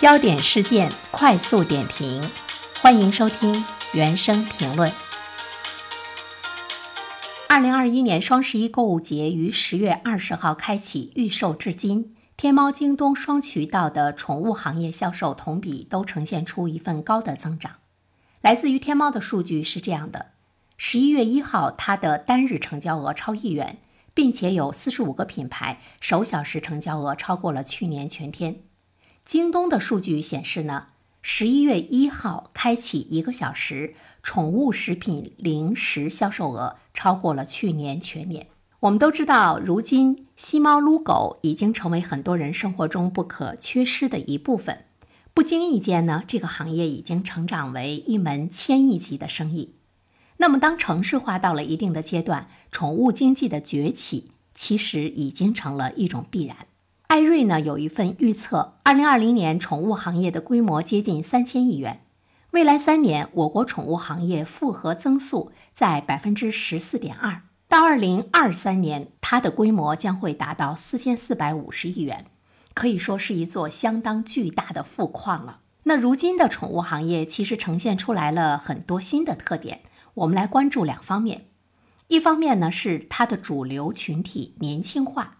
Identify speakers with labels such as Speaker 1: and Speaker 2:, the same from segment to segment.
Speaker 1: 焦点事件快速点评，欢迎收听原声评论。二零二一年双十一购物节于十月二十号开启预售至今，天猫、京东双渠道的宠物行业销售同比都呈现出一份高的增长。来自于天猫的数据是这样的：十一月一号，它的单日成交额超亿元，并且有四十五个品牌首小时成交额超过了去年全天。京东的数据显示呢，十一月一号开启一个小时，宠物食品零食销售额超过了去年全年。我们都知道，如今吸猫撸狗已经成为很多人生活中不可缺失的一部分。不经意间呢，这个行业已经成长为一门千亿级的生意。那么，当城市化到了一定的阶段，宠物经济的崛起其实已经成了一种必然。艾瑞呢有一份预测，二零二零年宠物行业的规模接近三千亿元，未来三年我国宠物行业复合增速在百分之十四点二，到二零二三年，它的规模将会达到四千四百五十亿元。可以说是一座相当巨大的富矿了。那如今的宠物行业其实呈现出来了很多新的特点，我们来关注两方面。一方面呢是它的主流群体年轻化，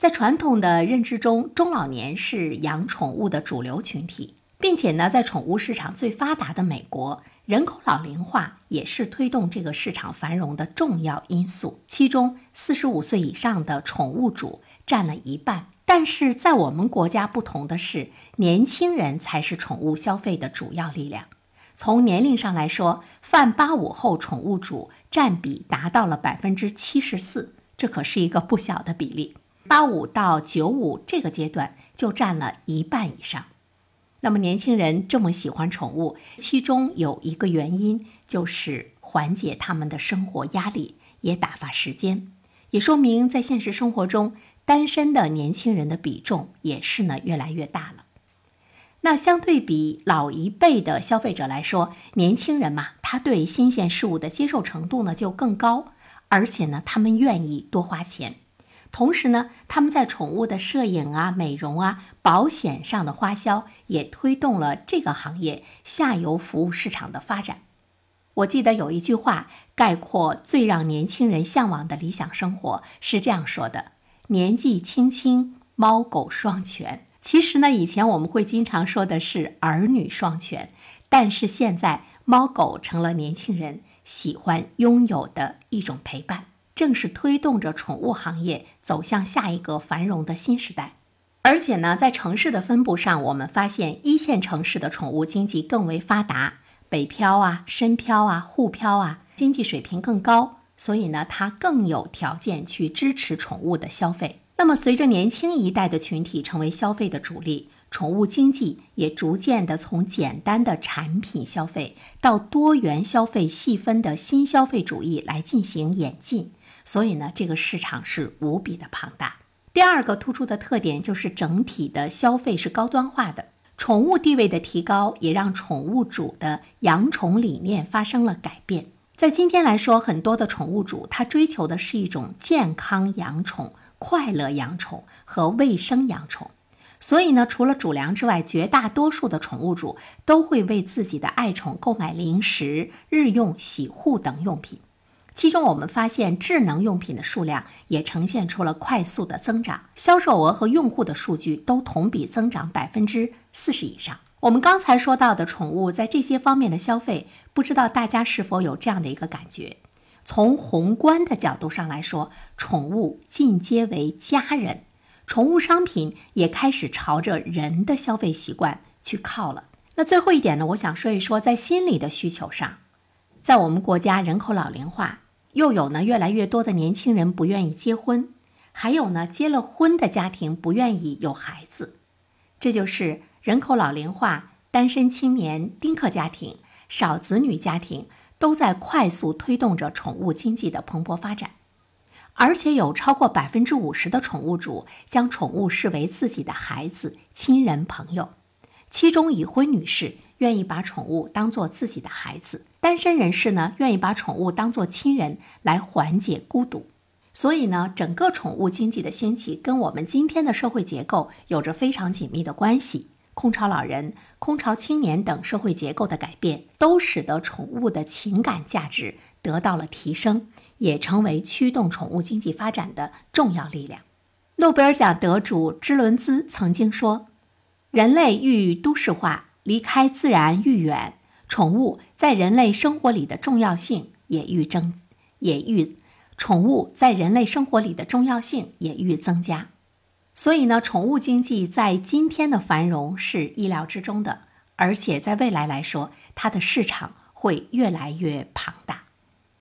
Speaker 1: 在传统的认知中，中老年是养宠物的主流群体，并且呢在宠物市场最发达的美国，人口老龄化也是推动这个市场繁荣的重要因素。其中，四十五岁以上的宠物主占了一半。但是在我们国家不同的是，年轻人才是宠物消费的主要力量。从年龄上来说，泛八五后宠物主占比达到了百分之七十四，这可是一个不小的比例。八五到九五这个阶段就占了一半以上。那么年轻人这么喜欢宠物，其中有一个原因就是缓解他们的生活压力，也打发时间，也说明在现实生活中。单身的年轻人的比重也是呢越来越大了。那相对比老一辈的消费者来说，年轻人嘛，他对新鲜事物的接受程度呢就更高，而且呢，他们愿意多花钱。同时呢，他们在宠物的摄影啊、美容啊、保险上的花销，也推动了这个行业下游服务市场的发展。我记得有一句话概括最让年轻人向往的理想生活，是这样说的。年纪轻轻，猫狗双全。其实呢，以前我们会经常说的是儿女双全，但是现在猫狗成了年轻人喜欢拥有的一种陪伴，正是推动着宠物行业走向下一个繁荣的新时代。而且呢，在城市的分布上，我们发现一线城市的宠物经济更为发达，北漂啊、深漂啊、沪漂啊，经济水平更高。所以呢，它更有条件去支持宠物的消费。那么，随着年轻一代的群体成为消费的主力，宠物经济也逐渐的从简单的产品消费到多元消费细分的新消费主义来进行演进。所以呢，这个市场是无比的庞大。第二个突出的特点就是整体的消费是高端化的，宠物地位的提高也让宠物主的养宠理念发生了改变。在今天来说，很多的宠物主他追求的是一种健康养宠、快乐养宠和卫生养宠。所以呢，除了主粮之外，绝大多数的宠物主都会为自己的爱宠购买零食、日用洗护等用品。其中，我们发现智能用品的数量也呈现出了快速的增长，销售额和用户的数据都同比增长百分之四十以上。我们刚才说到的宠物在这些方面的消费，不知道大家是否有这样的一个感觉？从宏观的角度上来说，宠物进阶为家人，宠物商品也开始朝着人的消费习惯去靠了。那最后一点呢，我想说一说在心理的需求上，在我们国家人口老龄化，又有呢越来越多的年轻人不愿意结婚，还有呢结了婚的家庭不愿意有孩子，这就是。人口老龄化、单身青年、丁克家庭、少子女家庭都在快速推动着宠物经济的蓬勃发展，而且有超过百分之五十的宠物主将宠物视为自己的孩子、亲人、朋友。其中，已婚女士愿意把宠物当做自己的孩子，单身人士呢愿意把宠物当做亲人来缓解孤独。所以呢，整个宠物经济的兴起跟我们今天的社会结构有着非常紧密的关系。空巢老人、空巢青年等社会结构的改变，都使得宠物的情感价值得到了提升，也成为驱动宠物经济发展的重要力量。诺贝尔奖得主芝伦兹曾经说：“人类愈都市化，离开自然愈远，宠物在人类生活里的重要性也愈增，也愈宠物在人类生活里的重要性也愈增加。”所以呢，宠物经济在今天的繁荣是意料之中的，而且在未来来说，它的市场会越来越庞大。